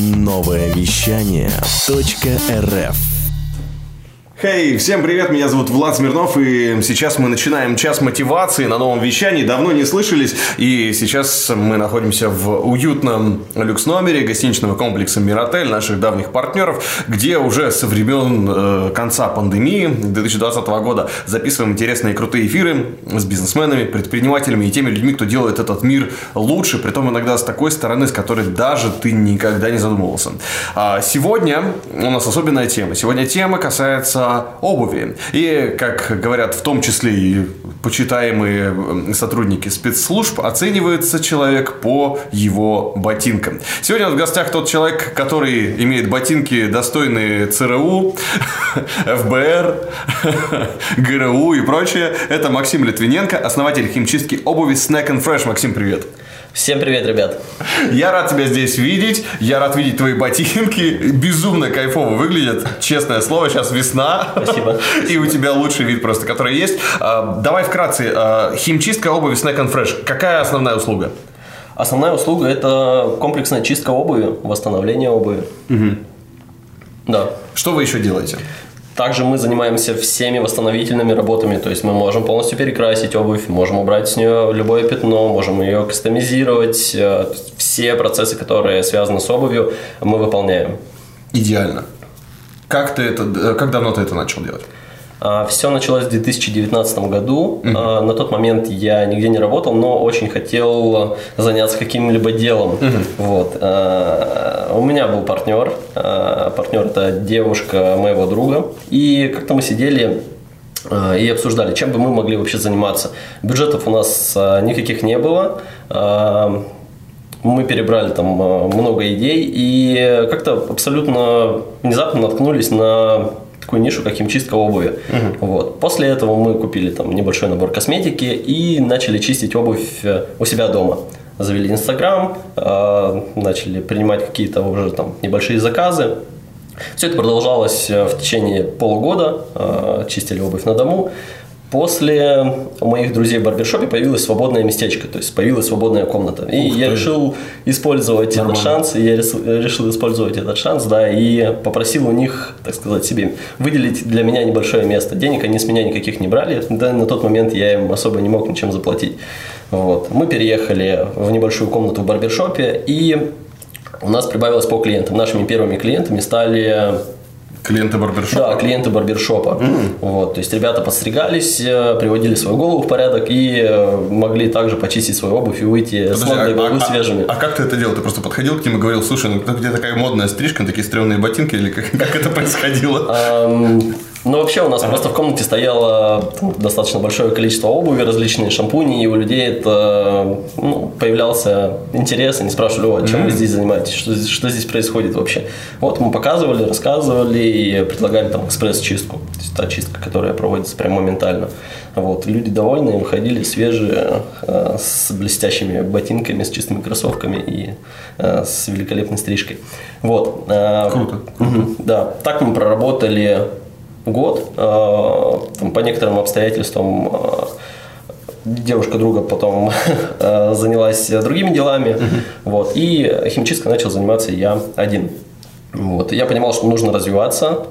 Новое вещание .рф Хей, hey, всем привет, меня зовут Влад Смирнов, и сейчас мы начинаем час мотивации на новом вещании, давно не слышались, и сейчас мы находимся в уютном люкс-номере гостиничного комплекса Миротель, наших давних партнеров, где уже со времен э, конца пандемии 2020 года записываем интересные крутые эфиры с бизнесменами, предпринимателями и теми людьми, кто делает этот мир лучше, при том иногда с такой стороны, с которой даже ты никогда не задумывался. А сегодня у нас особенная тема. Сегодня тема касается обуви. И, как говорят в том числе и почитаемые сотрудники спецслужб, оценивается человек по его ботинкам. Сегодня в гостях тот человек, который имеет ботинки достойные ЦРУ, ФБР, ГРУ и прочее. Это Максим Литвиненко, основатель химчистки обуви Snack and Fresh. Максим, привет. Всем привет, ребят. Я рад тебя здесь видеть. Я рад видеть твои ботинки. Безумно кайфово выглядят. Честное слово, сейчас весна. Спасибо. И у тебя лучший вид просто, который есть. А, давай вкратце. А, химчистка обуви Snack and Fresh. Какая основная услуга? Основная услуга – это комплексная чистка обуви, восстановление обуви. Угу. Да. Что вы еще делаете? Также мы занимаемся всеми восстановительными работами, то есть мы можем полностью перекрасить обувь, можем убрать с нее любое пятно, можем ее кастомизировать. Э, все процессы, которые связаны с обувью, мы выполняем. Идеально. Как, ты это, э, как давно ты это начал делать? А, Все началось в 2019 году. Uh-huh. На тот момент я нигде не работал, но очень хотел заняться каким-либо делом. Uh-huh. Вот. А, у меня был партнер. Партнер это девушка моего друга. И как-то мы сидели и обсуждали, чем бы мы могли вообще заниматься. Бюджетов у нас никаких не было. Мы перебрали там много идей и как-то абсолютно внезапно наткнулись на такую нишу, как химчистка обуви. Угу. Вот. После этого мы купили там небольшой набор косметики и начали чистить обувь э, у себя дома. Завели Инстаграм, э, начали принимать какие-то уже там небольшие заказы. Все это продолжалось э, в течение полугода, чистили обувь на дому. После у моих друзей в барбершопе появилось свободное местечко, то есть появилась свободная комната. И Ух я ты. решил использовать Нормально. этот шанс, и я решил использовать этот шанс, да, и попросил у них, так сказать, себе выделить для меня небольшое место. Денег они с меня никаких не брали, да, на тот момент я им особо не мог ничем заплатить. Вот. Мы переехали в небольшую комнату в барбершопе, и у нас прибавилось по клиентам. Нашими первыми клиентами стали Клиенты барбершопа? Да, клиенты барбершопа. Mm. Вот, то есть ребята подстригались, э, приводили свою голову в порядок и э, могли также почистить свою обувь и выйти Подожди, с модной головы а, свежими. А, а как ты это делал? Ты просто подходил к ним и говорил, слушай, ну где такая модная стрижка, такие стрёмные ботинки или как, как это происходило? Ну, вообще у нас ага. просто в комнате стояло там, достаточно большое количество обуви, различные шампуни, и у людей это ну, появлялся интерес, они спрашивали, о, чем mm-hmm. вы здесь занимаетесь, что, что здесь происходит вообще. Вот мы показывали, рассказывали и предлагали там экспресс-чистку, то есть та чистка, которая проводится прям моментально. Вот, люди довольны, выходили свежие, э, с блестящими ботинками, с чистыми кроссовками и э, с великолепной стрижкой. Вот. Э, круто. Угу, да, так мы проработали год. Э, там, по некоторым обстоятельствам э, девушка друга потом э, занялась другими делами. Uh-huh. Вот, и химчисткой начал заниматься я один. Вот. Я понимал, что нужно развиваться,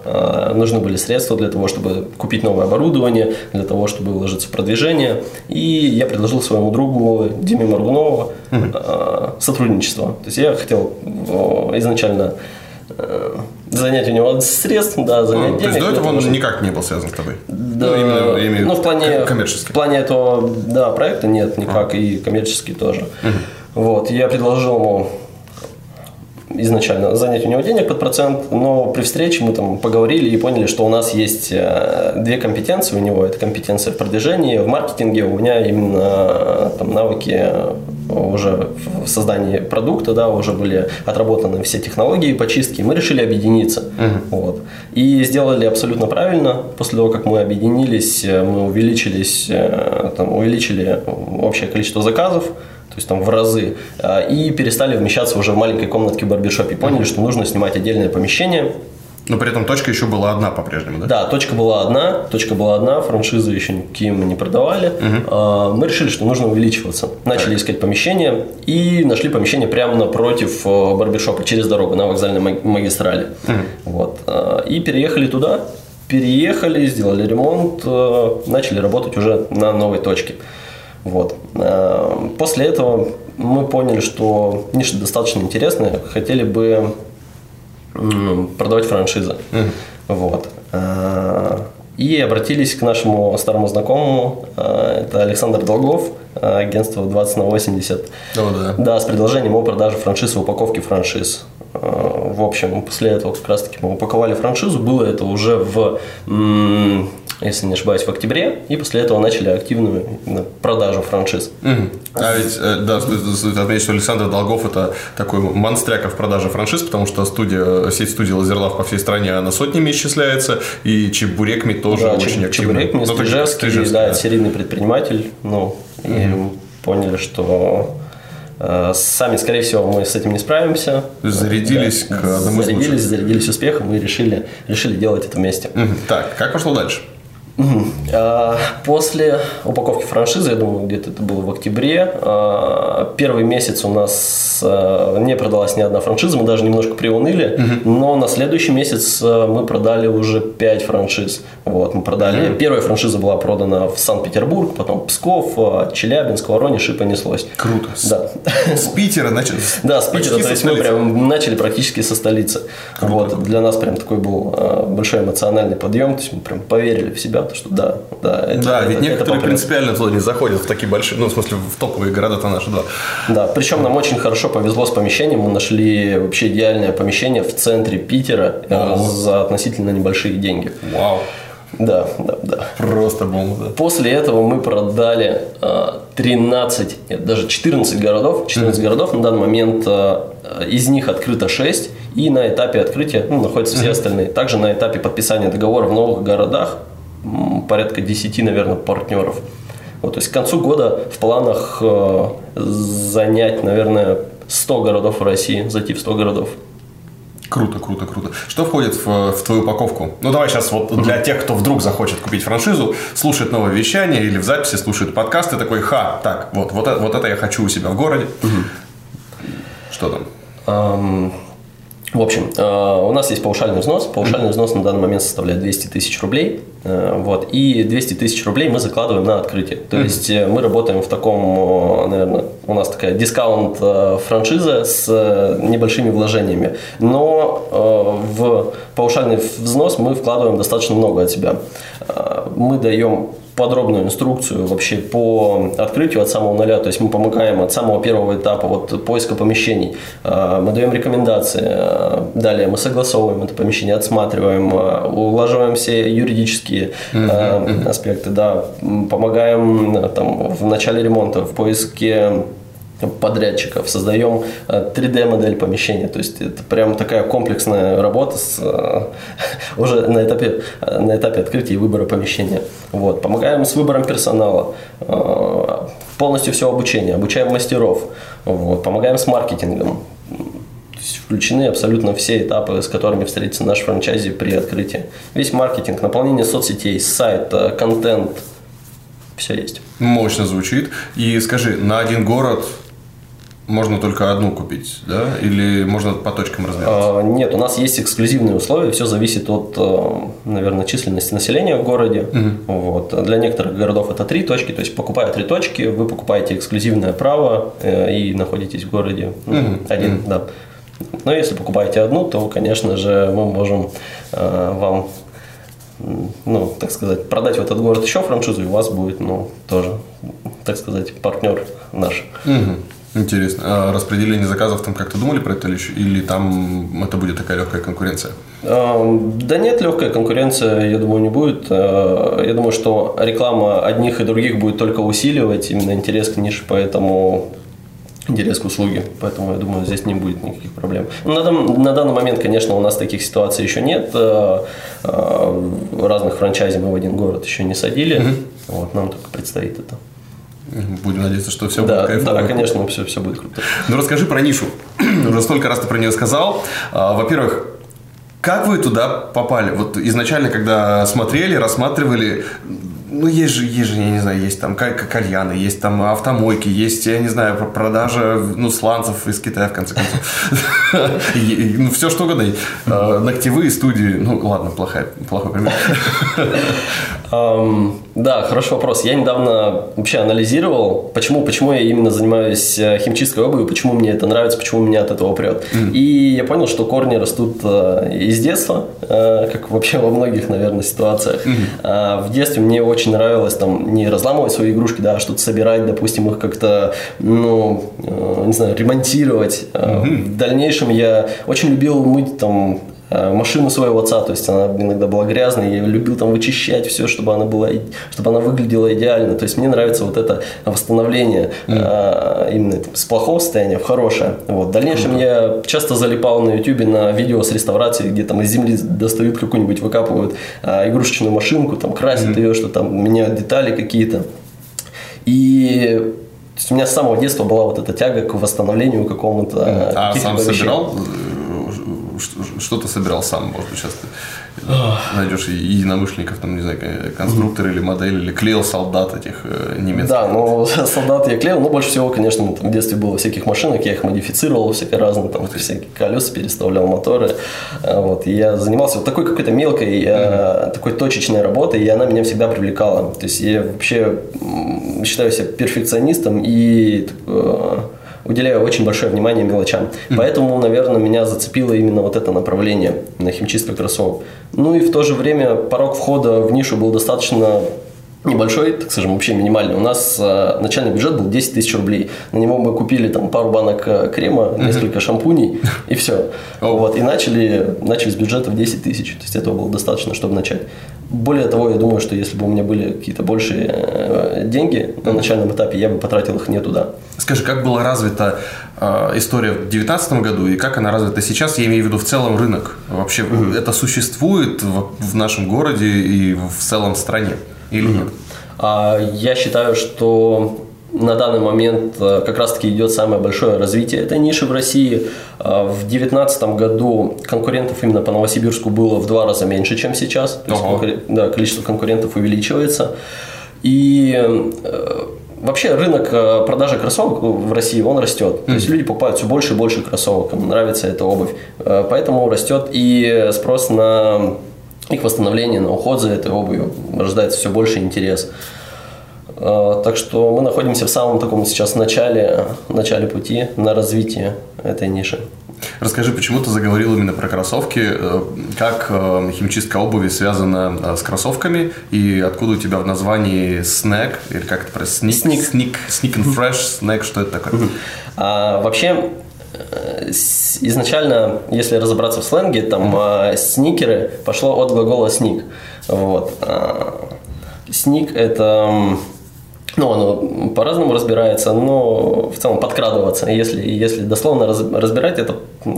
нужны были средства для того, чтобы купить новое оборудование, для того, чтобы вложиться в продвижение. И я предложил своему другу Диме Маргунову uh-huh. сотрудничество. То есть я хотел изначально занять у него средств, да, занять ну, денег. То есть до этого он никак не был связан с тобой? Да, ну, именно, именно ну, в плане, коммерчески. В плане этого, да, проекта нет никак, а. и коммерчески тоже. Угу. Вот, я предложил ему изначально занять у него денег под процент, но при встрече мы там поговорили и поняли, что у нас есть э, две компетенции у него. Это компетенция в продвижении, в маркетинге. У меня именно там навыки уже в создании продукта, да, уже были отработаны все технологии почистки, мы решили объединиться. Uh-huh. Вот. И сделали абсолютно правильно. После того, как мы объединились, э, мы увеличились, э, там, увеличили общее количество заказов, то есть там в разы, э, и перестали вмещаться уже в маленькой комнатке барбершопе. Поняли, что нужно снимать отдельное помещение, Но при этом точка еще была одна по-прежнему, да? Да, точка была одна, точка была одна, франшизы еще никакие мы не продавали. А, Мы решили, что нужно увеличиваться. Начали искать помещение и нашли помещение прямо напротив э, барбершопа, через дорогу, на вокзальной ма- магистрали. Вот. А, И переехали туда, переехали, сделали ремонт, э, начали работать уже на новой точке. Вот. А, После этого мы поняли, что ниша достаточно интересная, хотели бы продавать франшизы. Вот. А, И обратились к нашему старому знакомому, а, это Александр Долгов, агентство 20 на 80. О, да. Да, с предложением о продаже франшиз и упаковке франшиз. В общем, после этого как раз таки мы упаковали франшизу. Было это уже в, если не ошибаюсь, в октябре. И после этого начали активную продажу франшиз. Мгм. А ведь, э, да, стоит, отметить, что Александр Долгов это такой монстряка в продаже франшиз, потому что студия, сеть студии Лазерлав по всей стране, она сотнями исчисляется, и Чебурекми тоже Да, очень активно. Чебурек, Ну, Стрижевский, Стрижевский, да, да. серийный предприниматель. Ну, и поняли, что э, сами, скорее всего, мы с этим не справимся. Зарядились Да, к одному зарядились, зарядились успехом и решили, решили делать это вместе. Так, как пошло дальше? А, После упаковки франшизы, я думаю, где-то это было в октябре, а, первый месяц у нас а, не продалась ни одна франшиза, мы даже немножко приуныли, но на следующий месяц мы продали уже 5 франшиз. Вот, мы продали. Первая франшиза была продана в Санкт-Петербург, потом Псков, Челябинск, Воронеж и понеслось. Круто. Да. с Питера, значит, Да, с Питера, то есть мы прям начали практически со столицы. Вот, для нас прям такой был большой эмоциональный подъем, то есть мы прям поверили в себя, то, что да, да, это, Да, ведь это- это некоторые попрет. принципиально туда не заходят в такие большие, ну, в смысле, в топовые города-то наши, да. Да, причем нам очень хорошо повезло с помещением, мы нашли вообще идеальное помещение в центре Питера э, Ого. за относительно небольшие деньги. Вау. Да, да, да. Просто бомба, да. После этого мы продали э, 13, нет, даже 14 городов. 14 городов на данный момент, э, из них открыто 6, и на этапе открытия ну, находятся все остальные. Также на этапе подписания договора в новых городах порядка 10, наверное, партнеров. Вот, то есть к концу года в планах э, занять, наверное, 100 городов в России, зайти в 100 городов. Круто, круто, круто. Что входит в, в твою упаковку? Ну, давай сейчас вот для тех, кто вдруг захочет купить франшизу, слушает новое вещание или в записи слушает подкасты, такой, ха, так, вот, вот, это, вот это я хочу у себя в городе. Что там? Ам, В общем, э, у нас есть паушальный взнос. Паушальный взнос на данный момент составляет 200 тысяч рублей. Э, Вот, и 200 тысяч рублей мы закладываем на открытие. То есть э, мы работаем в таком, наверное, у нас такая дискаунт франшиза с небольшими вложениями. Но в паушальный взнос мы вкладываем достаточно много от себя. Мы даем подробную инструкцию вообще по открытию от самого нуля. То есть мы помогаем от самого первого этапа вот, поиска помещений. А, Мы даем рекомендации. А, Далее мы согласовываем это помещение, отсматриваем, а, улаживаем все юридические а, аспекты. Да. Помогаем там, в начале ремонта, в поиске подрядчиков, создаем э, 3D-модель помещения. То есть это прям такая комплексная работа с, э, уже на этапе, э, на этапе открытия и выбора помещения. Вот. Помогаем с выбором персонала, э, полностью все обучение, обучаем мастеров, вот. помогаем с маркетингом. То есть включены абсолютно все этапы, с которыми встретится наш франчайзи при открытии. Весь маркетинг, наполнение соцсетей, сайт, э, контент, все есть. Мощно звучит. И скажи, на один город можно только одну купить, да? Или можно по точкам разбираться? А, Нет, у нас есть эксклюзивные условия, все зависит от, э, наверное, численности населения в городе. Вот. А Для некоторых городов это три точки, то есть покупая три точки, вы покупаете эксклюзивное право э, и находитесь в городе ну, один, да. Но если покупаете одну, то, конечно же, мы можем э, вам, ну, так сказать, продать в этот город еще франшизу, и у вас будет, ну, тоже, так сказать, партнер наш. Мгм. Интересно. А распределение заказов там как-то думали про это или, или там это будет такая легкая конкуренция? Эм, Да нет, легкая конкуренция, я думаю, не будет. Э, Я думаю, что реклама одних и других будет только усиливать именно интерес к нише, поэтому интерес к услуге. Поэтому, я думаю, здесь не будет никаких проблем. Ну, На, дан- на данный момент, конечно, у нас таких ситуаций еще нет. Э, Разных франчайзи мы в один город еще не садили. Вот, нам только предстоит это. Будем надеяться, что все Да, будет кайфово. да, конечно, все, все будет круто. Ну, расскажи про нишу. Уже столько раз ты про нее сказал. А, Во-первых, Как вы туда попали? Вот изначально, когда смотрели, рассматривали, ну, есть же, есть же, я не знаю, есть там кальяны, есть там автомойки, есть, я не знаю, продажа, ну, сланцев из Китая, в конце концов. Ну, все что угодно. А, ногтевые студии, ну, ладно, плохой пример. Да, хороший вопрос. Я недавно вообще анализировал, почему, почему я именно занимаюсь э, химчисткой обуви, почему мне это нравится, почему меня от этого прет. И я понял, что корни растут э, из детства, э, как вообще во многих, наверное, ситуациях. А, в детстве мне очень нравилось там не разламывать свои игрушки, да, а что-то собирать, допустим, их как-то, ну, не знаю, ремонтировать. Mm-hmm. В дальнейшем я очень любил мыть там машину своего отца, то есть она иногда была грязной, я любил там вычищать все, чтобы она была, чтобы она выглядела идеально. То есть мне нравится вот это восстановление mm. именно с плохого состояния в хорошее. Вот. В дальнейшем mm. я часто залипал на YouTube на видео с реставрацией, где там из земли достают какую-нибудь, выкапывают а, игрушечную машинку, там красят mm. ее, что там меняют детали какие-то. И то есть у меня с самого детства была вот эта тяга к восстановлению какому-то. А сам собирал что-то собирал сам, может быть, сейчас ты найдешь единомышленников, там, не знаю, конструктор или модель, или клеил солдат этих э, немецких. Да, ну, солдат я клеил, но больше всего, конечно, там, в детстве было всяких машинок, я их модифицировал, всякие разные, там, всякие колеса переставлял, моторы, э, вот, и я занимался вот такой какой-то мелкой, mm-hmm. такой точечной работой, и она меня всегда привлекала, то есть я вообще считаю себя перфекционистом и уделяю очень большое внимание мелочам. Mm-hmm. Поэтому, наверное, меня зацепило именно вот это направление на химчистка кроссовок. Ну и в то же время порог входа в нишу был достаточно небольшой, так скажем, вообще минимальный. У нас э, начальный бюджет был 10 тысяч рублей. На него мы купили там пару банок э, крема, несколько шампуней и все. Вот, и начали, начали с бюджета в 10 тысяч. То есть этого было достаточно, чтобы начать. Более того, я думаю, что если бы у меня были какие-то большие э, деньги на начальном этапе, я бы потратил их не туда. Скажи, как была развита э, история в 2019 году и как она развита сейчас? Я имею в виду в целом рынок. Вообще mm-hmm. это существует в, в нашем городе и в целом стране или нет? А, я считаю, что на данный момент э, как раз-таки идет самое большое развитие этой ниши в России. А, в 2019 году конкурентов именно по Новосибирску было в два раза меньше, чем сейчас. То есть конкур... да, количество конкурентов увеличивается. И э, вообще рынок э, продажи кроссовок в России, он растет. Mm-hmm. То есть люди покупают все больше и больше кроссовок, им нравится эта обувь. Поэтому растет и спрос на их восстановление, на уход за этой обувью. Рождается все больше интерес. А, так что мы находимся в самом таком сейчас начале, начале пути на развитие этой ниши. Расскажи, почему ты заговорил именно про кроссовки? Э, как э, химчистка обуви связана э, с кроссовками? И откуда у тебя в названии снэк? Или как это про сник? Сник. Сник, сник and fresh, снэк, что это такое? А, вообще, изначально, если разобраться в сленге, там mm-hmm. сникеры пошло от глагола сник. Вот. А, сник это ну, оно по-разному разбирается, но в целом подкрадываться. Если, если дословно раз, разбирать, это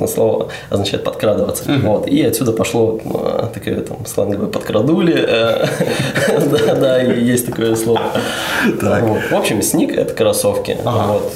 слово означает подкрадываться. Mm-hmm. Вот. И отсюда пошло а, такое там сленговое подкрадули. Э, да, да, есть такое слово. В общем, сник это кроссовки. Вот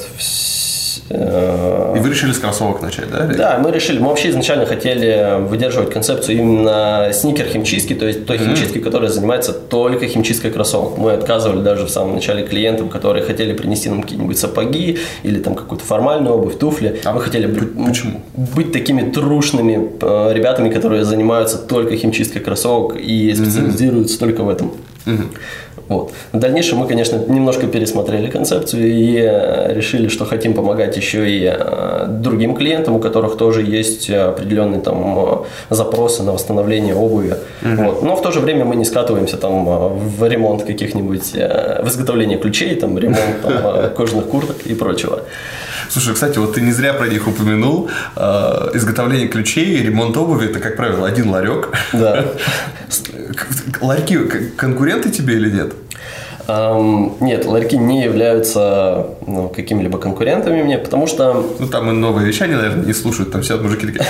Э, И вы решили с кроссовок начать, да? Да, мы решили. Мы вообще изначально хотели выдерживать концепцию именно сникер химчистки, то есть той химчистки, которая занимается только химчисткой кроссовок. Мы отказывали даже в самом начале клиентам, которые хотели принести нам какие-нибудь сапоги или там какую-то формальную обувь, туфли. А мы хотели почему? быть такими трушными э, ребятами, которые занимаются только химчисткой кроссовок и специализируются только в этом. Угу. Вот. В дальнейшем мы, конечно, немножко пересмотрели концепцию и э, решили, что хотим помогать еще и э, другим клиентам, у которых тоже есть определенные там э, запросы на восстановление обуви. Угу. Вот. Но в то же время мы не скатываемся там в ремонт каких-нибудь, в изготовление ключей, там, ремонт там, кожаных курток и прочего. Слушай, кстати, вот ты не зря про них упомянул. Изготовление ключей и ремонт обуви – это, как правило, один ларек. Да. Ларьки конкуренты тебе или нет? Um, нет, ларьки не являются ну, какими-либо конкурентами мне, потому что... Ну, там и новые вещи они, наверное, не слушают, там все мужики такие...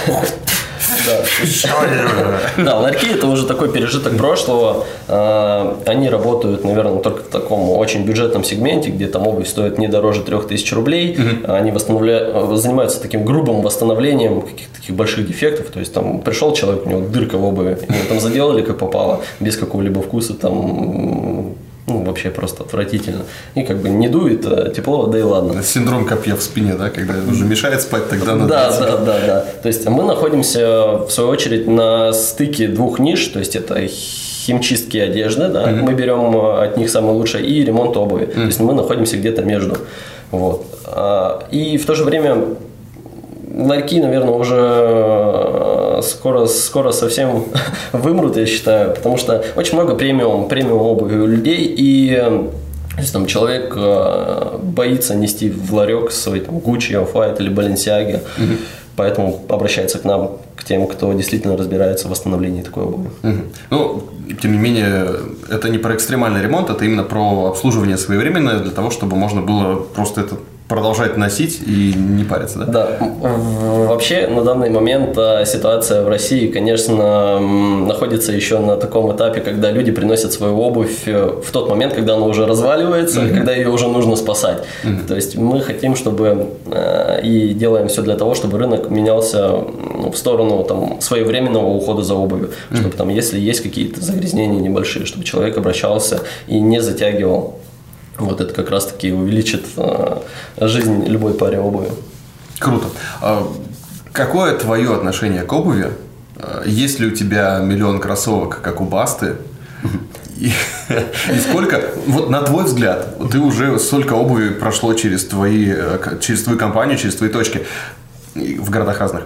Да, ларьки это уже такой пережиток прошлого. А, Они работают, наверное, только в таком очень бюджетном сегменте, где там обувь стоит не дороже 3000 рублей. Они занимаются таким грубым восстановлением каких-то таких больших дефектов. То есть там пришел человек, у него дырка в обуви, его там заделали как попало, без какого-либо вкуса, там ну, вообще просто отвратительно. И как бы не дует, а тепло, да и ладно. Синдром копья в спине, да, когда уже мешает спать, тогда надо... Да, идти. да, да, да. То есть мы находимся, в свою очередь, на стыке двух ниш, то есть это химчистки одежды, да, мы берем э, от них самое лучшее, и ремонт обуви. То есть мы находимся где-то между. Вот. А, И в то же время ларьки, наверное, уже э, скоро, скоро совсем вымрут, я считаю, потому что очень много премиум, премиум обуви у людей, и э, если там человек э, боится нести в ларек свой там, Gucci, Off-White или Balenciaga, поэтому обращается к нам, к тем, кто действительно разбирается в восстановлении такой обуви. Ну, тем не менее, это не про экстремальный ремонт, это именно про обслуживание своевременное для того, чтобы можно было просто это продолжать носить и не париться, да? Да, вообще на данный момент а, ситуация в России, конечно, находится еще на таком этапе, когда люди приносят свою обувь э, в тот момент, когда она уже разваливается, когда ее уже нужно спасать. То есть мы хотим, чтобы э, и делаем все для того, чтобы рынок менялся в сторону там, своевременного ухода за обувью, чтобы там, если есть какие-то загрязнения небольшие, чтобы человек обращался и не затягивал. Вот это как раз-таки увеличит э, жизнь любой паре обуви. Круто. А Какое твое отношение к обуви? А, Есть ли у тебя миллион кроссовок, как у Басты? И, и сколько, вот на твой взгляд, ты уже столько обуви прошло через твои, э, через твою компанию, через твои точки в городах разных.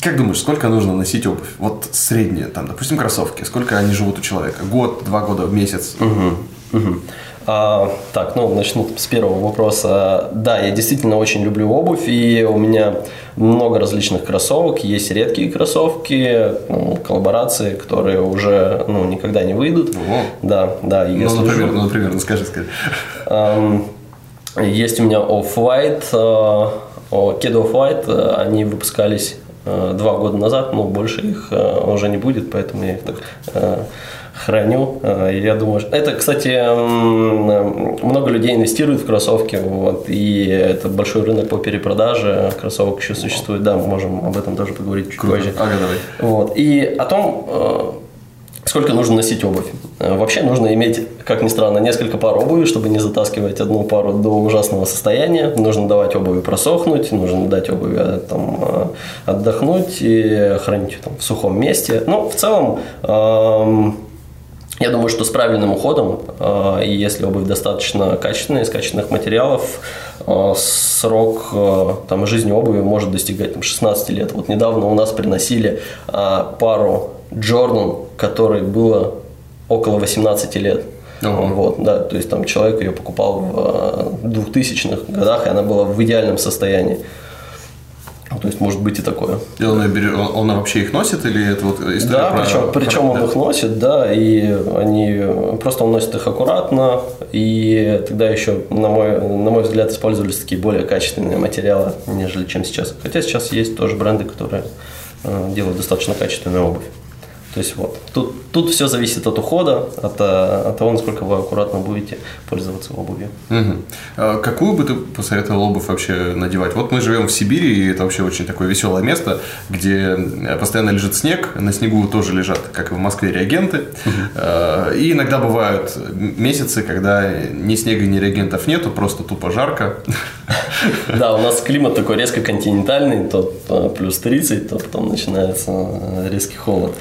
Как думаешь, сколько нужно носить обувь? Вот средние, там, допустим, кроссовки. Сколько они живут у человека? Год, два года, месяц? Мгм. А, так, ну, начну с первого вопроса. Да, я действительно очень люблю обувь, и у меня много различных кроссовок. Есть редкие кроссовки, ну, коллаборации, которые уже ну, никогда не выйдут. Ого. Да, да. и я Ну, слежу. например, ну, например, ну, скажи, скажи. Эм, Есть у меня Off-White, э, о, кеды Off-White, э, они выпускались два года назад, но больше их э, уже не будет, поэтому я их так э, храню. Э, Я думаю, что- это, кстати, э, много людей инвестируют в кроссовки, вот, и это большой рынок по перепродаже кроссовок еще существует, да, мы можем об этом тоже поговорить чуть Круто. позже. Ага, давай. Вот. И о том, э, сколько нужно носить обувь. Э, Вообще нужно иметь, как ни странно, несколько пар обуви, чтобы не затаскивать одну пару до ужасного состояния. Нужно давать обуви просохнуть, нужно дать обуви э, там, э, отдохнуть и хранить там, в сухом месте. Ну, в целом, эм, я думаю, что с правильным уходом, э, и если обувь достаточно качественная, из качественных материалов, э, срок э, там, жизни обуви может достигать там, 16 лет. Вот недавно у нас приносили пару Джордан, которой было около 18 лет. Ого. Вот, да, то есть там человек ее покупал в э, 2000-х годах, и она была в идеальном состоянии. Ну, То есть может быть и такое. И он, берет- он, он вообще их носит или это вот история Да, про- причем, причем про- он их носит, да, и они просто он носит их аккуратно, и тогда еще, на мой, на мой взгляд, использовались такие более качественные материалы, нежели чем сейчас. Хотя сейчас есть тоже бренды, которые э, делают достаточно качественную обувь. То есть вот, тут, тут все зависит от ухода, от, э, от того, насколько вы аккуратно будете пользоваться обувью. Мгм. А Какую бы ты посоветовал обувь вообще надевать? Вот мы живем в Сибири, и это вообще очень такое веселое место, где э, постоянно лежит снег, на снегу тоже лежат, как и в Москве, реагенты. Э, И иногда бывают месяцы, когда ни снега, ни реагентов нету, просто тупо жарко. Да, у нас климат такой резко континентальный, то плюс 30, то потом начинается резкий холод.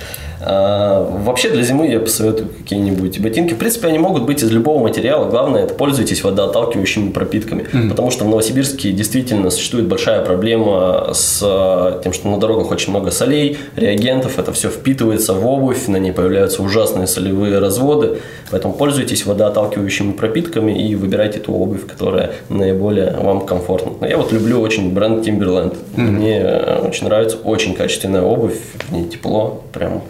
А, Вообще для зимы я посоветую какие-нибудь ботинки. В принципе, они могут быть из любого материала. Главное, это пользуйтесь водоотталкивающими пропитками. Потому что в Новосибирске действительно существует большая проблема с э, тем, что на дорогах очень много солей, реагентов. Это все впитывается в обувь, на ней появляются ужасные солевые разводы. Поэтому пользуйтесь водоотталкивающими пропитками и выбирайте ту обувь, которая наиболее вам комфортна. Но Я вот люблю очень бренд Timberland. Мне э, очень нравится очень качественная обувь, в ней тепло, прям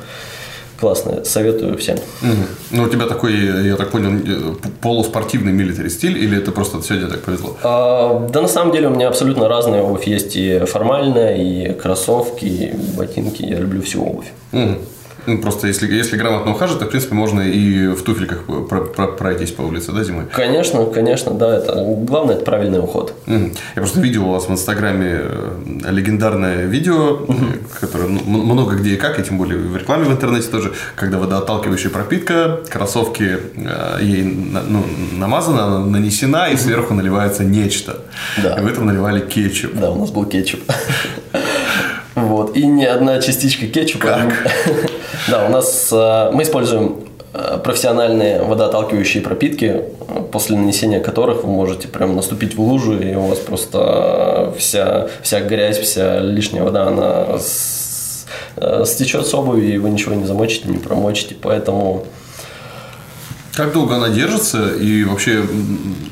классные, советую всем. Ну, у тебя такой, я так понял, э, полуспортивный милитари стиль, или это просто сегодня так повезло? А, да на самом деле у меня абсолютно разная обувь. Есть и формальная, и кроссовки, и ботинки. Я люблю всю обувь. Мгм. Ну, просто если, если грамотно ухаживать, то, в принципе, можно и в туфельках про- про- пройтись по улице, да, зимой? Конечно, конечно, да. Это главное это правильный уход. Мгм. Я просто видел у вас в Инстаграме э, легендарное видео, э, которое много где и как, и тем более в рекламе в интернете тоже, когда водоотталкивающая пропитка, кроссовки э, ей ну, намазана, она нанесена, и сверху наливается нечто. Да. И в этом наливали кетчуп. Да, у нас был кетчуп. Вот. И ни одна частичка кетчупа. Как? Да, у нас э, мы используем э, профессиональные водоотталкивающие пропитки, после нанесения которых вы можете прям наступить в лужу, и у вас просто вся, вся грязь, вся лишняя вода, она э, стечет с обуви, и вы ничего не замочите, не промочите. Поэтому Как долго она держится и вообще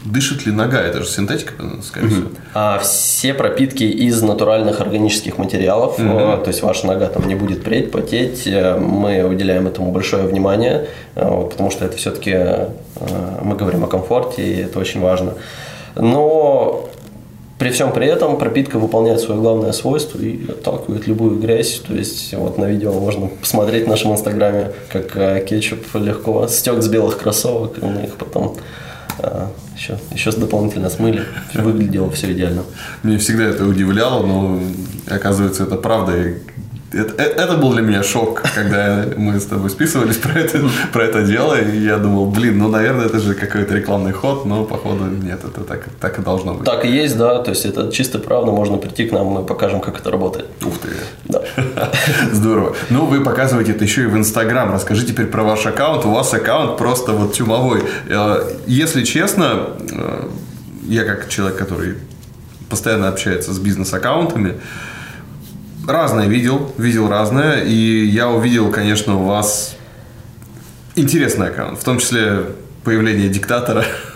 дышит ли нога? Это же синтетика, скорее всего. А все пропитки из натуральных органических материалов, э, то есть ваша нога там не будет преть, потеть. Э, Мы уделяем этому большое внимание, э, потому что это все-таки мы говорим о комфорте, и это очень важно. Но при всем при этом пропитка выполняет свое главное свойство и отталкивает любую грязь. То есть вот на видео можно посмотреть в нашем инстаграме, как э, кетчуп легко стек с белых кроссовок, и мы их потом э, еще, еще дополнительно смыли. Выглядело все идеально. Меня всегда это удивляло, но оказывается это правда. Это, э- это был для меня шок, когда мы с тобой списывались про это, про это дело, и я думал, блин, ну, наверное, это же какой-то рекламный ход, но, походу, нет, это так, так и должно быть. Так и есть, да, то есть это чисто правда, можно прийти к нам, мы покажем, как это работает. Ух ты. Да. Здорово. Ну, вы показываете это еще и в Инстаграм. Расскажи теперь про ваш аккаунт. У вас аккаунт просто вот тюмовой. Э, Если честно, э, я как человек, который постоянно общается с бизнес-аккаунтами, разное видел, видел разное, и я увидел, конечно, у вас интересный аккаунт, в том числе появление диктатора.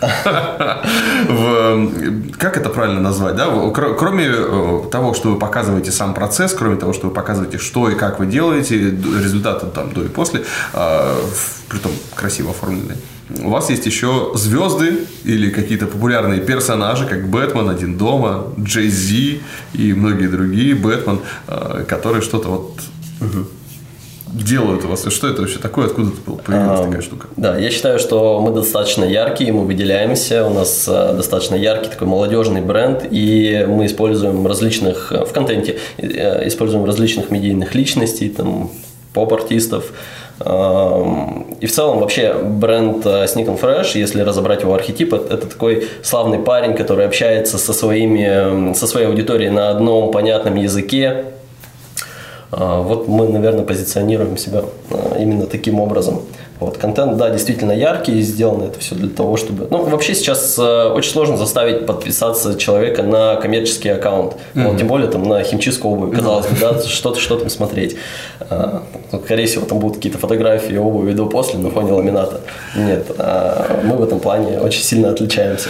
Как это правильно назвать? Да? Кро- Кроме э, того, что вы показываете сам процесс, кроме того, что вы показываете, что и как вы делаете, результаты там до и после, а, в- притом красиво оформленные. У вас есть еще звезды или какие-то популярные персонажи, как Бэтмен, Один дома, Джей Зи и многие другие, Бэтмен, э, которые что-то вот делают у вас. И Что это вообще такое? Откуда появилась такая штука? Да, я считаю, что мы достаточно яркие, мы выделяемся, у нас э, достаточно яркий такой молодежный бренд, и мы используем различных, э, в контенте, используем различных медийных личностей, там, поп-артистов, И в целом вообще бренд э, Sneak and Fresh, если разобрать его архетип, это это такой славный парень, который общается со, своими, со своей аудиторией на одном понятном языке, а, Вот мы, наверное, позиционируем себя именно таким образом. Вот, контент, да, действительно яркий, и сделано это все для того, чтобы... Ну, вообще сейчас э, очень сложно заставить подписаться человека на коммерческий аккаунт. Вот, тем более там на химчистку обуви, казалось бы, да, что, что там смотреть. А, ну, скорее всего, там будут какие-то фотографии обуви до-после на фоне ламината. Нет, а, мы в этом плане очень сильно отличаемся.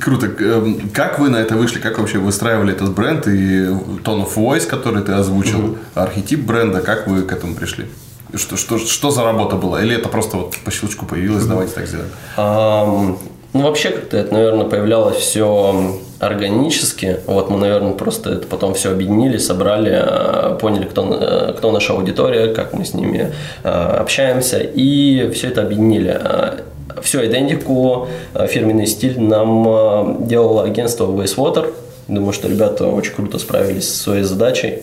Круто. Эм, Как вы на это вышли? Как вообще выстраивали этот бренд и tone of voice, который ты озвучил, архетип бренда, как вы к этому пришли? Что, что, что за работа была? Или это просто вот по щелчку появилось, давайте так сделаем? Ам, ну, вообще, как-то это, наверное, появлялось все органически. Вот мы, наверное, просто это потом все объединили, собрали, а, поняли, кто, э, кто наша аудитория, как мы с ними а, общаемся, и все это объединили. Всю идентику, а, фирменный стиль нам а, делало агентство Wastewater. Думаю, что ребята очень круто справились со своей задачей.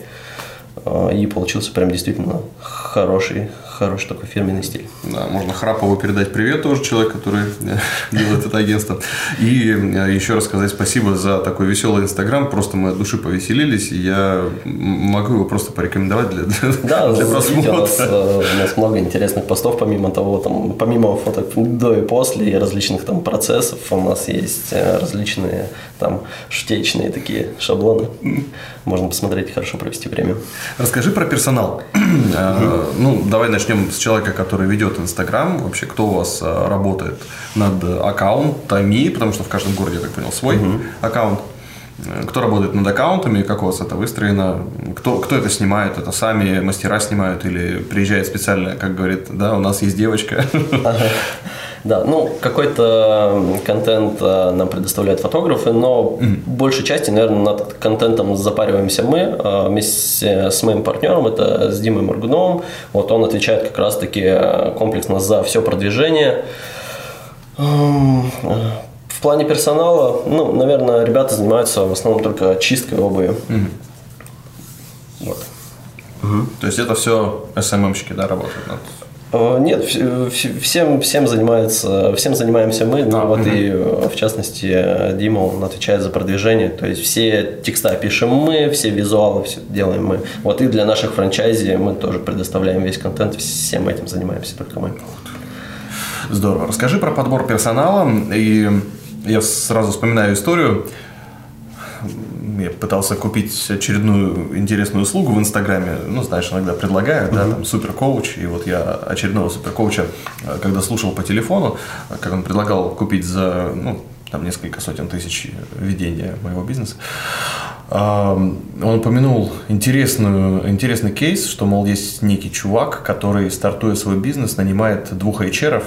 А, И получился прям действительно хороший, хороший такой фирменный стиль. Да, можно Храпову передать привет тоже, человек, который э, делает это агентство. И э, еще раз сказать спасибо за такой веселый инстаграм. Просто мы от души повеселились, и я могу его просто порекомендовать для, для, Да, для смотрите, у нас, просмотра. э, у нас много интересных постов, помимо того, там, помимо фоток до и после, и различных там процессов, у нас есть различные там шутечные такие шаблоны. Можно посмотреть, хорошо провести время. Расскажи про персонал. Ну, давай начнем с человека, который ведет Инстаграм. Вообще, кто у вас э, работает над аккаунтами, потому что в каждом городе, я так понял, свой аккаунт. Кто работает над аккаунтами, как у вас это выстроено, кто, кто это снимает, это сами мастера снимают или приезжает специально, как говорит, да, у нас есть девочка. Да, ну какой-то контент э, нам предоставляют фотографы, но mm-hmm. большей части, наверное, над контентом запариваемся мы э, вместе с моим партнером, это с Димой Моргуновым. Вот он отвечает как раз-таки э, комплексно за все продвижение. Эм, в плане персонала, ну, наверное, ребята занимаются в основном только чисткой обуви. Mm-hmm. Вот. Угу. То есть это все СММщики, да, работают над Э, нет, всем, всем, занимается, всем занимаемся мы, ну, а, вот угу. и в частности Дима, он отвечает за продвижение, то есть все текста пишем мы, все визуалы все делаем мы. Вот и для наших франчайзи мы тоже предоставляем весь контент, всем этим занимаемся только мы. Здорово. Расскажи про подбор персонала, и я сразу вспоминаю историю, я пытался купить очередную интересную услугу в Инстаграме, ну, знаешь, иногда предлагают, uh-huh. да, там, суперкоуч, и вот я очередного суперкоуча, э, когда слушал по телефону, как он предлагал купить за, ну, там, несколько сотен тысяч ведения моего бизнеса, он упомянул интересную, интересный кейс, что, мол, есть некий чувак, который, стартуя свой бизнес, нанимает двух HR,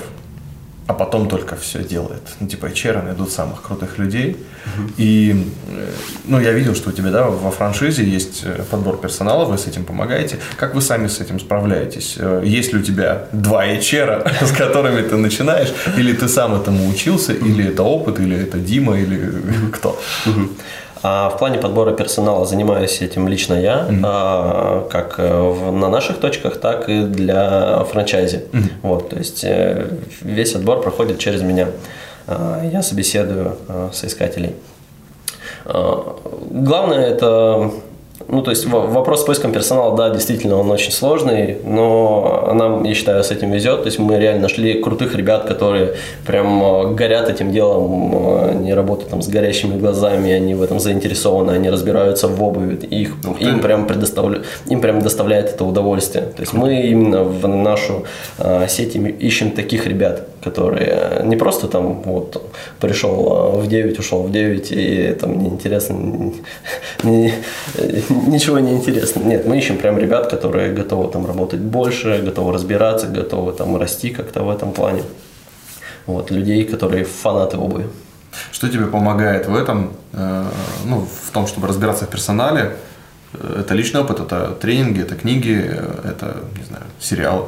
а потом только все делает. Ну, типа HR найдут самых крутых людей. Угу. И, э, ну, я видел, что у тебя, да, во франшизе есть э, подбор персонала, вы с этим помогаете. Как вы сами с этим справляетесь? Э, есть ли у тебя два HR, с которыми ты начинаешь? Или ты сам этому учился? Или это опыт? Или это Дима? Или кто? А в плане подбора персонала занимаюсь этим лично я, mm-hmm. а, как в, на наших точках, так и для франчайзи. Mm-hmm. Вот, то есть э, весь отбор проходит через меня. А, я собеседую а, соискателей. А, главное это ну, то есть вопрос с поиском персонала, да, действительно, он очень сложный, но нам, я считаю, с этим везет. То есть мы реально нашли крутых ребят, которые прям э, горят этим делом, они работают там с горящими глазами, они в этом заинтересованы, они разбираются в обуви, их, им прям предоставляют, им прям доставляет это удовольствие. То есть мы именно в нашу э, сеть ищем таких ребят, которые не просто там вот пришел э, в 9, ушел в 9 и там неинтересно, не, ничего не интересно. Нет, мы ищем прям ребят, которые готовы там работать больше, готовы разбираться, готовы там расти как-то в этом плане. Вот, людей, которые фанаты обуви. Что тебе помогает в этом, э, ну, в том, чтобы разбираться в персонале? Это личный опыт, это тренинги, это книги, это, не знаю, сериалы.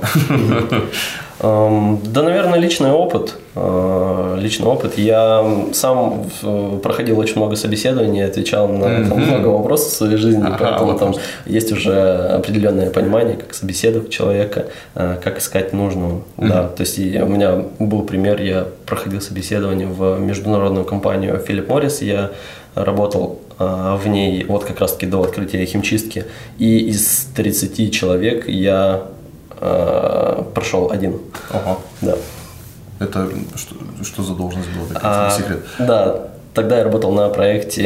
Эм, да, наверное, личный опыт. Э, личный опыт. Я сам проходил очень много собеседований, отвечал на много вопросов в своей жизни, ага, поэтому вот там есть уже определенное понимание, как собеседовать человека, э, как искать нужного. Mm-hmm. Да, то есть у меня был пример, я проходил собеседование в международную компанию Philip Morris, я работал э, в ней вот как раз-таки до открытия химчистки, и из 30 человек я э, прошел один. Ага. Да. Это что, что за должность была? А, секрет? Да, тогда я работал на проекте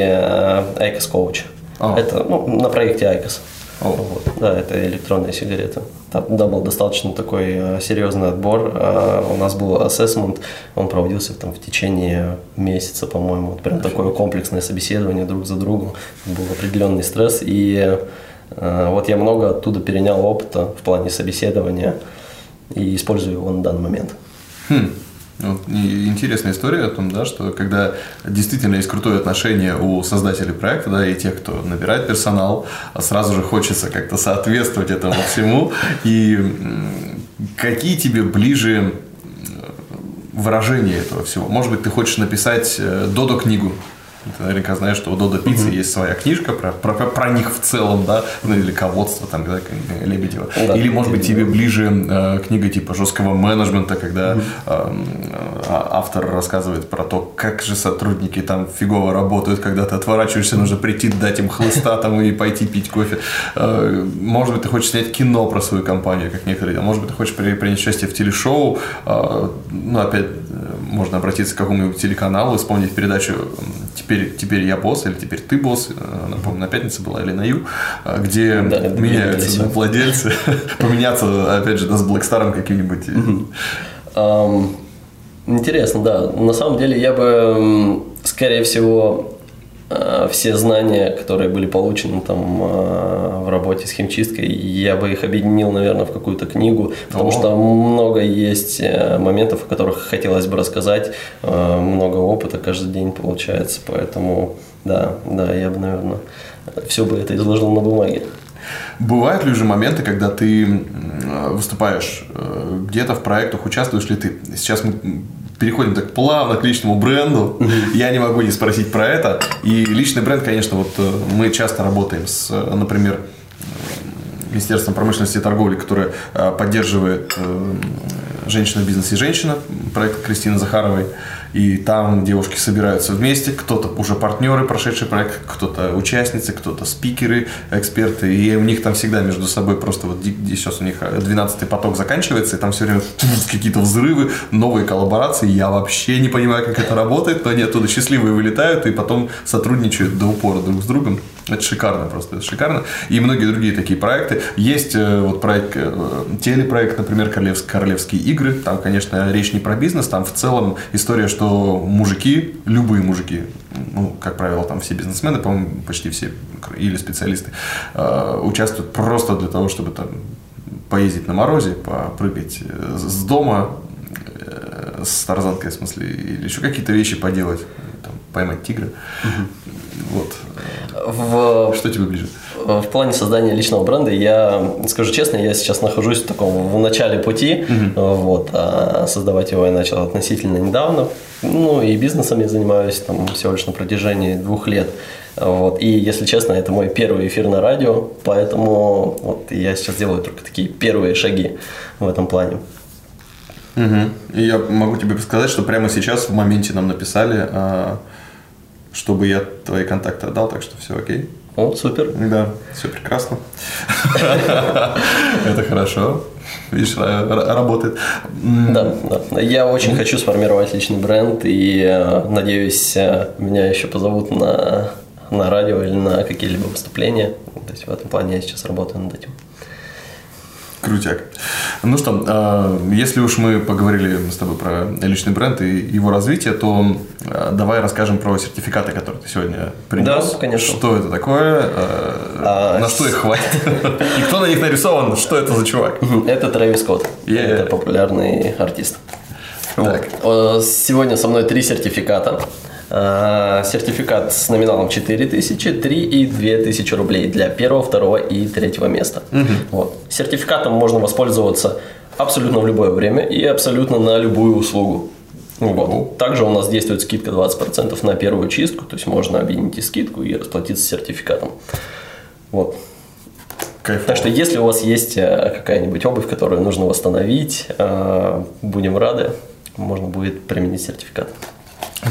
ICOS Coach. А. Это ну, на проекте ICOS. Вот. Да, это электронные сигареты. Там да, был достаточно такой э, серьезный отбор. Э, у нас был ассессмент, он проводился там в течение месяца, по-моему. Вот прям такое комплексное собеседование друг за другом. Был определенный стресс. И э, вот я много оттуда перенял опыта в плане собеседования и использую его на данный момент. Хм. Вот, интересная история о том, да, что когда действительно есть крутое отношение у создателей проекта, да, и тех, кто набирает персонал, сразу же хочется как-то соответствовать этому всему. И какие тебе ближе выражения этого всего? Может быть, ты хочешь написать э, Додо книгу, ты наверняка знаешь, что у Додо Пиццы mm-hmm. есть своя книжка про, про, про них в целом, да, ну или ководство там, да, Лебедева. Да, или, может быть, тебе ближе э, книга типа жесткого менеджмента, когда mm-hmm. э, автор рассказывает про то, как же сотрудники там фигово работают, когда ты отворачиваешься, нужно прийти, дать им хлыста там и пойти пить кофе. Э, может быть, ты хочешь снять кино про свою компанию, как некоторые, а может быть, ты хочешь принять участие в телешоу, э, ну, опять можно обратиться к какому-нибудь телеканалу, вспомнить передачу «Теперь, теперь я босс» или «Теперь ты босс», она, по на пятнице была или на Ю, а, где да, меняются да, владельцы, поменяться, опять же, да, с Блэкстаром каким-нибудь. Интересно, да. На самом деле я бы, скорее всего, э, все знания, которые были получены там э, в работе с химчисткой, я бы их объединил, наверное, в какую-то книгу, потому О. что много есть э, моментов, о которых хотелось бы рассказать, э, много опыта каждый день получается, поэтому да, да, я бы, наверное, все бы это изложил на бумаге. Бывают ли уже моменты, когда ты э, выступаешь э, где-то в проектах, участвуешь ли ты? Сейчас мы переходим так плавно к личному бренду. Я не могу не спросить про это. И личный бренд, конечно, вот э, мы часто работаем с, э, например, Министерством промышленности и торговли, которое э, поддерживает э, «Женщина в бизнесе и женщина», проект Кристины Захаровой. И там девушки собираются вместе, кто-то уже партнеры, прошедший проект, кто-то участницы, кто-то спикеры, эксперты. И у них там всегда между собой просто вот сейчас у них 12-й поток заканчивается, и там все время какие-то взрывы, новые коллаборации. Я вообще не понимаю, как это работает, но они оттуда счастливые вылетают и потом сотрудничают до упора друг с другом. Это шикарно просто, это шикарно. И многие другие такие проекты. Есть э, вот проект, э, телепроект, например, «Королевс- «Королевские игры». Там, конечно, речь не про бизнес, там в целом история, что мужики, любые мужики, ну, как правило, там все бизнесмены, по-моему, почти все, или специалисты, э, участвуют просто для того, чтобы там поездить на морозе, попрыгать с дома, с тарзанкой, в смысле, или еще какие-то вещи поделать, там, поймать тигра. Вот. В Что тебе ближе? В плане создания личного бренда я скажу честно, я сейчас нахожусь в таком в начале пути, вот, а создавать его я начал относительно недавно, ну и бизнесом я занимаюсь там всего лишь на протяжении двух лет, вот, и если честно, это мой первый эфир на радио, поэтому вот я сейчас делаю только такие первые шаги в этом плане. Мгм. И я могу тебе сказать, что прямо сейчас в моменте нам написали, а, чтобы я твои контакты отдал, так что все окей. О, супер. Да, все прекрасно. Это хорошо. Видишь, ра- ра- работает. Да, да. Я очень хочу сформировать личный бренд и э, надеюсь, э, меня еще позовут на, на радио или на какие-либо выступления. То есть в этом плане я сейчас работаю над этим. Крутяк. Ну что, а, если уж мы поговорили с тобой про личный бренд и его развитие, то а, давай расскажем про сертификаты, которые ты сегодня принес. Да, конечно. Что это такое, а, А, на что их хватит, и кто на них нарисован, что это за чувак. Это Трэвис Скотт. Это популярный артист. Так. Э, Сегодня со мной три сертификата. Э, Сертификат с номиналом 4000, 3 и 2000 рублей для первого, второго и третьего места. Вот. Сертификатом можно воспользоваться абсолютно в любое время и абсолютно на любую услугу. Вот. Также у нас действует скидка 20% на первую чистку, то есть можно объединить и скидку и расплатиться сертификатом. Вот. Кайфово. Так что если у вас есть э, какая-нибудь обувь, которую нужно восстановить, э, будем рады, можно будет применить сертификат.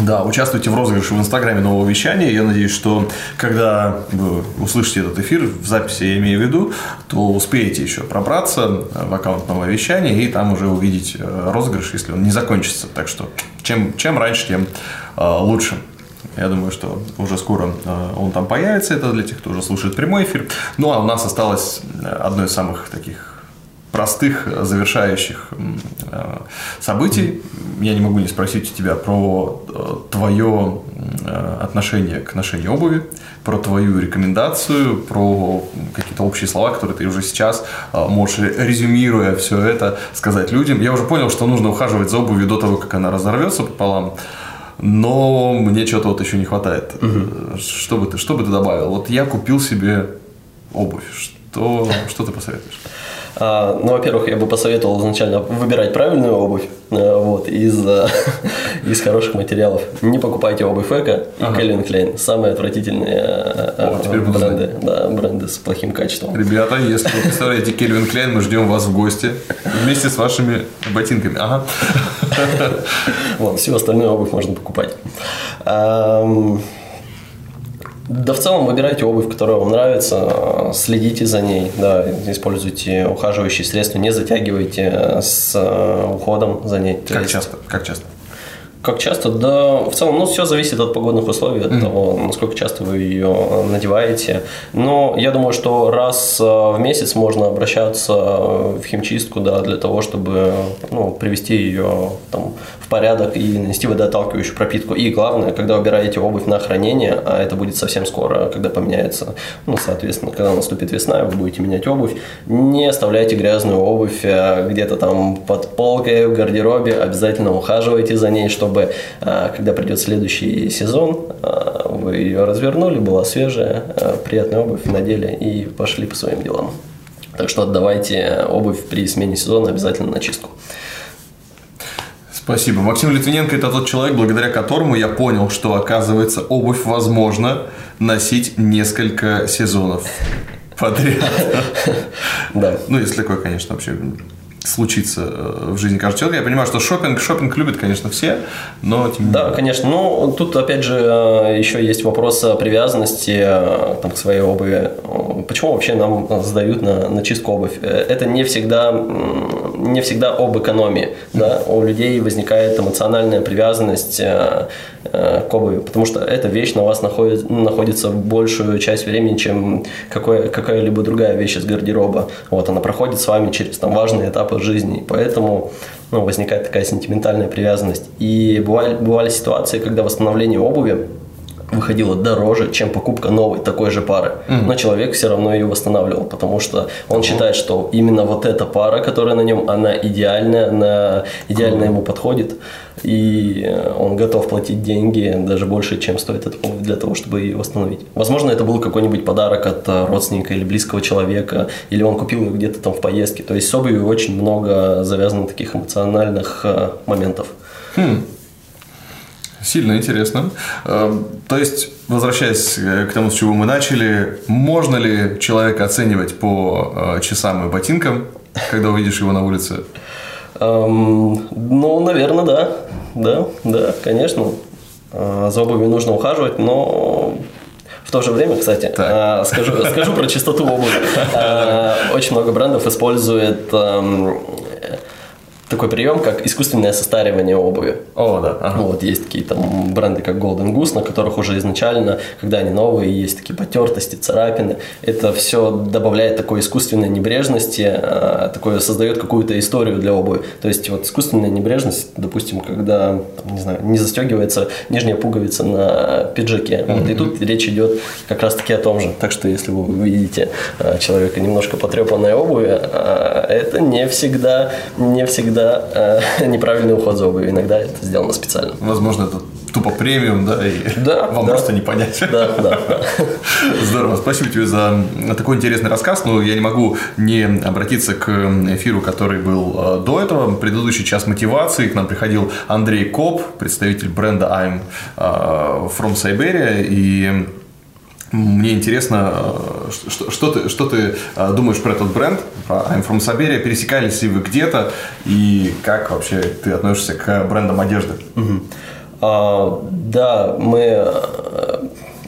Да, участвуйте в розыгрыше в Инстаграме нового вещания. Я надеюсь, что когда вы услышите этот эфир, в записи я имею в виду, то успеете еще пробраться в аккаунт нового вещания и там уже увидеть э, розыгрыш, если он не закончится. Так что чем, чем раньше, тем э, лучше. Я думаю, что уже скоро э, он там появится. Это для тех, кто уже слушает прямой эфир. Ну, а у нас осталось одно из самых таких простых э, завершающих э, событий. Я не могу не спросить у тебя про э, твое отношение к ношению обуви, про твою рекомендацию, про какие-то общие слова, которые ты уже сейчас можешь, резюмируя все это, сказать людям. Я уже понял, что нужно ухаживать за обувью до того, как она разорвется пополам. Но мне чего-то вот еще не хватает. Э, Что бы ты, что бы ты добавил? Вот я купил себе обувь. Что, что ты посоветуешь? А, Ну, во-первых, я бы посоветовал изначально выбирать правильную обувь э, вот, из, э, из хороших материалов. Не покупайте обувь Эко и Ага. Calvin Klein. Самые отвратительные э, О, теперь буду бренды, да, бренды с плохим качеством. Ребята, если вы представляете Кельвин Клейн, мы ждем вас в гости вместе с вашими ботинками. Ага. Вот, всю остальную обувь можно покупать. Да в целом выбирайте обувь, которая вам нравится, следите за ней, да, используйте ухаживающие средства, не затягивайте э, с э, уходом за ней. Как часто? Как часто? Как часто? Да, в целом, ну, все зависит от погодных условий, от mm-hmm. того, насколько часто вы ее надеваете. Но я думаю, что раз в месяц можно обращаться в химчистку, да, для того, чтобы ну, привести ее там, в порядок и нанести водоотталкивающую пропитку. И главное, когда убираете обувь на хранение, а это будет совсем скоро, когда поменяется, ну, соответственно, когда наступит весна, вы будете менять обувь, не оставляйте грязную обувь э, где-то там под полкой в гардеробе, обязательно ухаживайте за ней, чтобы э, когда придет следующий сезон, э, вы ее развернули, была свежая, приятная обувь, надели и пошли по своим делам. Так что отдавайте обувь при смене сезона обязательно на чистку. Спасибо. Максим Литвиненко – это тот человек, благодаря которому я понял, что, оказывается, обувь возможно носить несколько сезонов подряд. Да. Ну, если такое, конечно, вообще случится э, в жизни каждого человека. Я понимаю, что шопинг, шопинг любят, конечно, все, но тем не Да, конечно. Ну, тут, опять же, э, еще есть вопрос привязанности э, там, к своей обуви. Почему вообще нам сдают на, на чистку обувь? Это не всегда, не всегда об экономии. Да? У людей возникает эмоциональная привязанность к обуви, потому что эта вещь на вас находит, находится большую часть времени, чем какое, какая-либо другая вещь из гардероба. Вот, она проходит с вами через там, важные этапы этапах жизни. Поэтому ну, возникает такая сентиментальная привязанность. И бывали, бывали ситуации, когда восстановление обуви выходило дороже, чем покупка новой такой же пары. Mm-hmm. Но человек все равно ее восстанавливал, потому что он mm-hmm. считает, что именно вот эта пара, которая на нем, она идеальная, она идеально mm-hmm. ему подходит, и он готов платить деньги даже больше, чем стоит эта обувь для того, чтобы ее восстановить. Возможно, это был какой-нибудь подарок от родственника или близкого человека, или он купил ее где-то там в поездке. То есть с обувью очень много завязано таких эмоциональных э, моментов. Хм. Сильно интересно. Э, то есть, возвращаясь к тому, с чего мы начали, можно ли человека оценивать по э, часам и ботинкам, когда увидишь его на улице? Эм, ну, наверное, да. Да, да, конечно. Э, за обувью нужно ухаживать, но в то же время, кстати, так. скажу, скажу про чистоту обуви. Очень много брендов использует эм, такой прием, как искусственное состаривание обуви. О, да. Ага. Вот есть такие там бренды, как Golden Goose, на которых уже изначально, когда они новые, есть такие потертости, царапины. Это все добавляет такой искусственной небрежности, а, такое создает какую-то историю для обуви. То есть вот искусственная небрежность, допустим, когда, там, не знаю, не застегивается нижняя пуговица на пиджаке. Mm-hmm. Вот, и тут речь идет как раз-таки о том же. Так что если вы увидите а, человека немножко потрепанной обуви, а, это не всегда, не всегда иногда э, неправильный уход за обувью, иногда это сделано специально. Возможно, это тупо премиум, да, и да, вам да. просто не понять. Да, да. Здорово, спасибо тебе за такой интересный рассказ, но я не могу не обратиться к эфиру, который был э, до этого, предыдущий час мотивации, к нам приходил Андрей Коп, представитель бренда I'm э, from Siberia, и мне интересно, э, что, что, ты, что ты э, думаешь про этот бренд, про I'm from Siberia, пересекались ли вы где-то, и как вообще ты относишься к брендам одежды? Угу. А, да, мы э,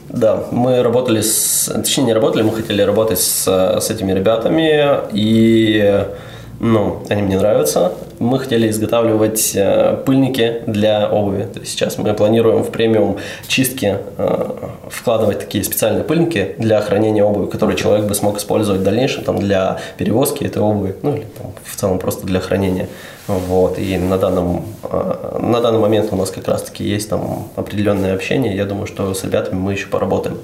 да, мы работали с, точнее не работали, мы хотели работать с, с этими ребятами, и ну, они мне нравятся. Мы хотели изготавливать э, пыльники для обуви. То есть сейчас мы планируем в премиум чистки э, вкладывать такие специальные пыльники для хранения обуви, которые человек бы смог использовать в дальнейшем там, для перевозки этой обуви, ну или там, в целом просто для хранения. Вот, и на данном, э, на данный момент у нас как раз-таки есть там определенное общение. Я думаю, что с ребятами мы еще поработаем.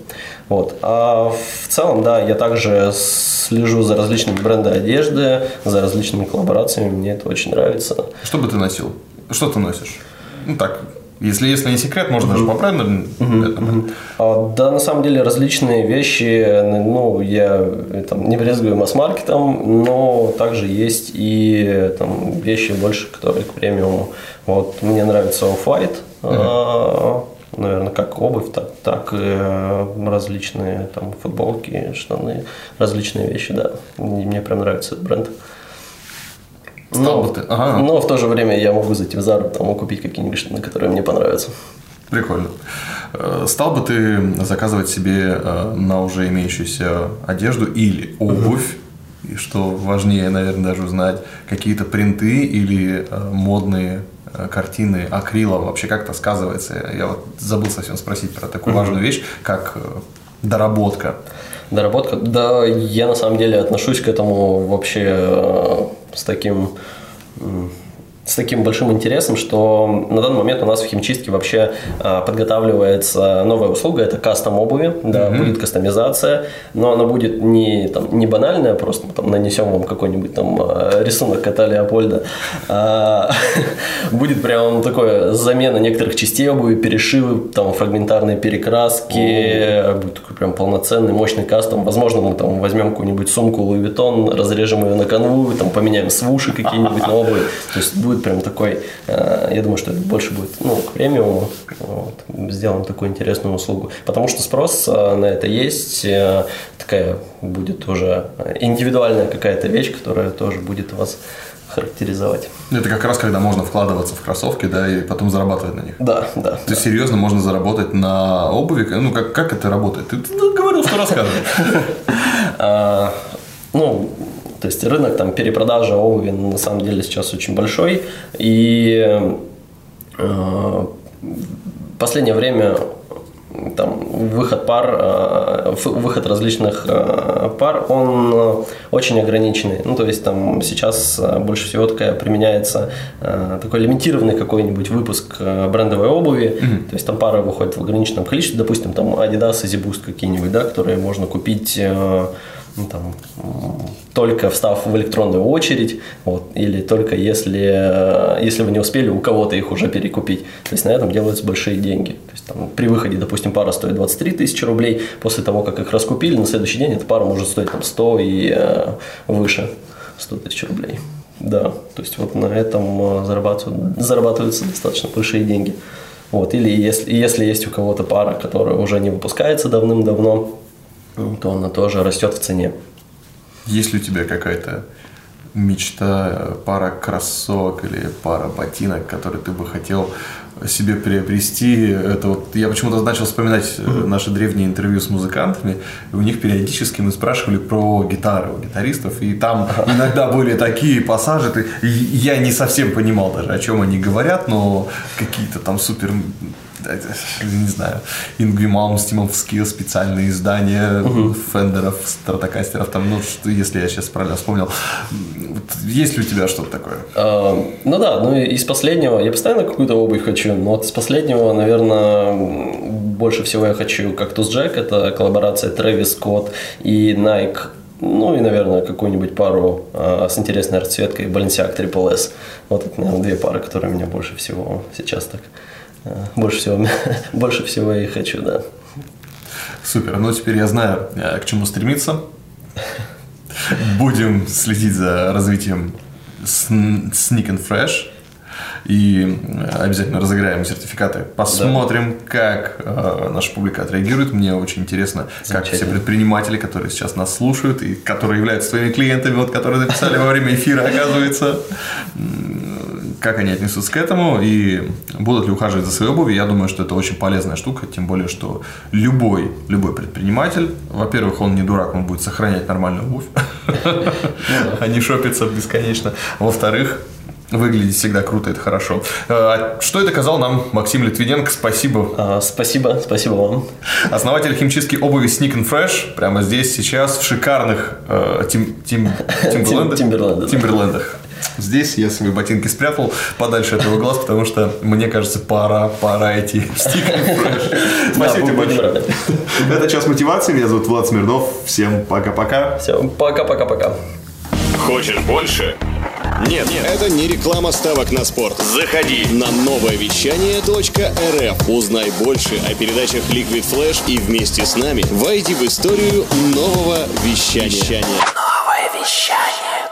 Вот. А в целом, да, я также слежу за различными брендами одежды, за различными коллаборациями. Мне это очень нравится. Что бы ты носил? Что ты носишь? Ну так, если, если не секрет, можно даже поправить. А, да, на самом деле различные вещи, ну, я там, не брезгую масс-маркетом, но также есть и там, вещи больше, которые к премиуму. Вот, мне нравится Off-White, uh-huh. наверное, как обувь, так, так и различные там футболки, штаны, различные вещи, да. И мне прям нравится этот бренд. Стал бы ты. Ага. Но в то же время я могу зайти в Зару там, купить какие-нибудь штаны, которые мне понравятся. Прикольно. Э, стал бы ты заказывать себе э, на уже имеющуюся одежду или обувь, и что важнее, наверное, даже узнать, какие-то принты или э, модные картины акрила вообще как-то сказывается? Я вот забыл совсем спросить про такую важную вещь, как доработка. Доработка? Да, я на самом деле отношусь к этому вообще с таким с таким большим интересом, что на данный момент у нас в химчистке вообще а, подготавливается новая услуга, это кастом обуви, да, mm-hmm. будет кастомизация, но она будет не, там, не банальная, просто там нанесем вам какой-нибудь там а, рисунок кота Леопольда, а, будет прям такое замена некоторых частей обуви, перешивы, там фрагментарные перекраски, mm-hmm. будет такой прям полноценный, мощный кастом, возможно мы там возьмем какую-нибудь сумку Louis Vuitton, разрежем ее на канву, там поменяем свуши какие-нибудь на обуви, то есть будет прям такой, э, я думаю, что это больше будет ну, к премиуму, вот, сделаем такую интересную услугу. Потому что спрос э, на это есть, э, такая будет уже индивидуальная какая-то вещь, которая тоже будет вас характеризовать. Это как раз когда можно вкладываться в кроссовки, да, и потом зарабатывать на них. Да, да. То есть серьезно можно заработать на обуви? Ну, как, как это работает? Ты, ты говорил, что рассказываешь. А, ну, то есть рынок там перепродажи обуви на самом деле сейчас очень большой. И э, последнее время там, выход пар, э, выход различных э, пар, он очень ограниченный. Ну, то есть там сейчас больше всего такая применяется такой лимитированный какой-нибудь выпуск брендовой обуви. Mm-hmm. То есть там пары выходят в ограниченном количестве, допустим, там Adidas и Ziboost какие-нибудь, да, которые можно купить ну, там, только встав в электронную очередь, вот, или только если, если вы не успели у кого-то их уже перекупить. То есть на этом делаются большие деньги. То есть там, при выходе, допустим, пара стоит 23 тысячи рублей, после того, как их раскупили, на следующий день эта пара может стоить там, 100 и э, выше 100 тысяч рублей. Да, то есть вот на этом э, зарабатывают, зарабатываются достаточно большие деньги. Вот, или если, если есть у кого-то пара, которая уже не выпускается давным-давно, то она тоже растет в цене. Есть ли у тебя какая-то мечта, пара кроссовок или пара ботинок, которые ты бы хотел себе приобрести. Это вот я почему-то начал вспоминать mm-hmm. наши древние интервью с музыкантами. И у них периодически мы спрашивали про гитары у гитаристов, и там иногда были такие пассажи. Ты, я не совсем понимал даже, о чем они говорят, но какие-то там супер не знаю, Ингви Малмстимовские специальные издания угу. Фендеров, Стратокастеров, там, ну, что, если я сейчас правильно вспомнил. Есть ли у тебя что-то такое? А, ну да, ну из последнего, я постоянно какую-то обувь хочу, но вот из последнего, наверное, больше всего я хочу Кактус Джек, это коллаборация Трэвис Скотт и Nike ну и, наверное, какую-нибудь пару а, с интересной расцветкой Balenciaga Triple S. Вот это, наверное, две пары, которые меня больше всего сейчас так Э, больше всего, больше всего я и хочу, да. Супер. Ну, теперь я знаю, э, к чему стремиться. Будем следить за развитием Sneak and Fresh. И э, обязательно разыграем сертификаты. Посмотрим, да. как э, наша публика отреагирует. Мне очень интересно, как все предприниматели, которые сейчас нас слушают и которые являются своими клиентами, вот, которые написали во время эфира, оказывается, как они отнесутся к этому и будут ли ухаживать за своей обувью. Я думаю, что это очень полезная штука, тем более, что любой, любой предприниматель, во-первых, он не дурак, он будет сохранять нормальную обувь, а не шопиться бесконечно. Во-вторых, Выглядит всегда круто, это хорошо. А, что это доказал нам Максим Литвиненко. Спасибо. А, спасибо, спасибо вам. Основатель химчистки обуви Sneak and Fresh. Прямо здесь, сейчас, в шикарных э, тим, тим, тимберлендах. Тимберлендах. Здесь я свои ботинки спрятал подальше от его глаз, потому что мне кажется, пора, пора идти Спасибо тебе большое. Это час мотивации. Меня зовут Влад Смирнов. Всем пока-пока. Всем пока-пока-пока. Хочешь больше? Нет, нет, это не реклама ставок на спорт. Заходи на новое вещание .рф. Узнай больше о передачах Liquid Flash и вместе с нами войди в историю нового вещания. вещания.